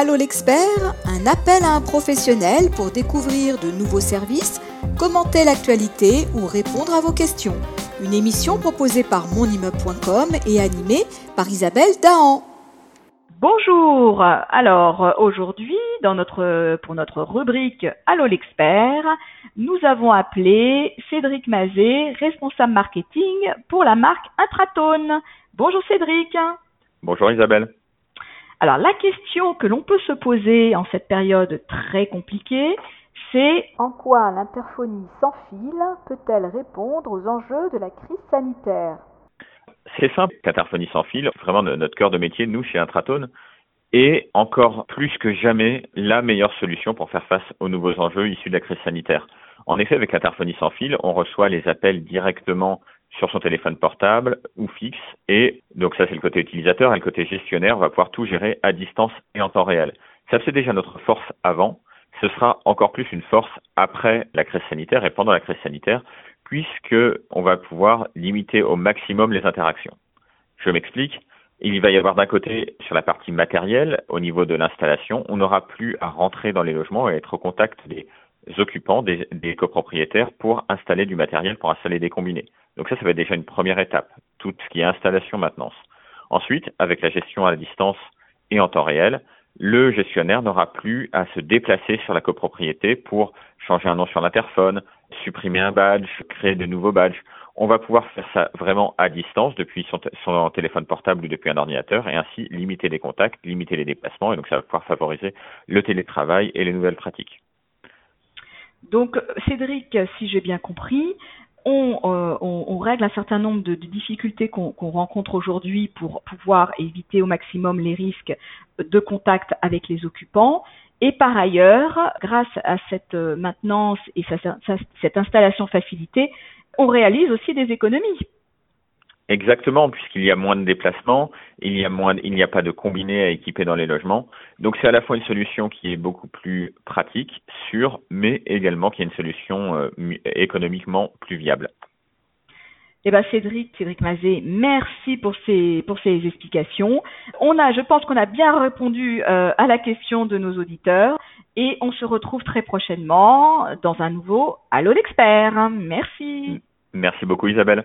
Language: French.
Allô l'expert, un appel à un professionnel pour découvrir de nouveaux services, commenter l'actualité ou répondre à vos questions. Une émission proposée par monimmeuble.com et animée par Isabelle Dahan. Bonjour. Alors aujourd'hui, dans notre pour notre rubrique Allô l'expert, nous avons appelé Cédric Mazet, responsable marketing pour la marque Intratone. Bonjour Cédric. Bonjour Isabelle. Alors la question que l'on peut se poser en cette période très compliquée, c'est En quoi l'interphonie sans fil peut-elle répondre aux enjeux de la crise sanitaire? C'est simple, Interphonie sans fil, vraiment notre cœur de métier, nous, chez Intratone, est encore plus que jamais la meilleure solution pour faire face aux nouveaux enjeux issus de la crise sanitaire. En effet, avec Interphonie sans fil, on reçoit les appels directement sur son téléphone portable ou fixe. Et donc ça, c'est le côté utilisateur. Et le côté gestionnaire on va pouvoir tout gérer à distance et en temps réel. Ça, c'est déjà notre force avant. Ce sera encore plus une force après la crise sanitaire et pendant la crise sanitaire, puisque on va pouvoir limiter au maximum les interactions. Je m'explique. Il va y avoir d'un côté, sur la partie matérielle, au niveau de l'installation, on n'aura plus à rentrer dans les logements et être au contact des occupants, des, copropriétaires pour installer du matériel, pour installer des combinés. Donc ça, ça va être déjà une première étape, tout ce qui est installation maintenance. Ensuite, avec la gestion à distance et en temps réel, le gestionnaire n'aura plus à se déplacer sur la copropriété pour changer un nom sur l'interphone, supprimer un badge, créer de nouveaux badges. On va pouvoir faire ça vraiment à distance depuis son, téléphone portable ou depuis un ordinateur et ainsi limiter les contacts, limiter les déplacements et donc ça va pouvoir favoriser le télétravail et les nouvelles pratiques. Donc Cédric, si j'ai bien compris, on, euh, règle un certain nombre de, difficultés qu'on qu rencontre aujourd'hui pour pouvoir éviter au maximum les risques de contact avec les occupants. Et par ailleurs, grâce à cette maintenance et cette installation facilitée, on réalise aussi des économies. Exactement, puisqu'il y a moins de déplacements, il y a moins, il n'y a pas de combiné à équiper dans les logements. Donc c'est à la fois une solution qui est beaucoup plus pratique, sûre, mais également qui est une solution euh, économiquement plus viable. Eh ben Cédric, Cédric Mazet, merci pour ces pour ces explications. On a, je pense qu'on a bien répondu euh, à la question de nos auditeurs et on se retrouve très prochainement dans un nouveau Allô l'expert. Merci. Merci beaucoup Isabelle.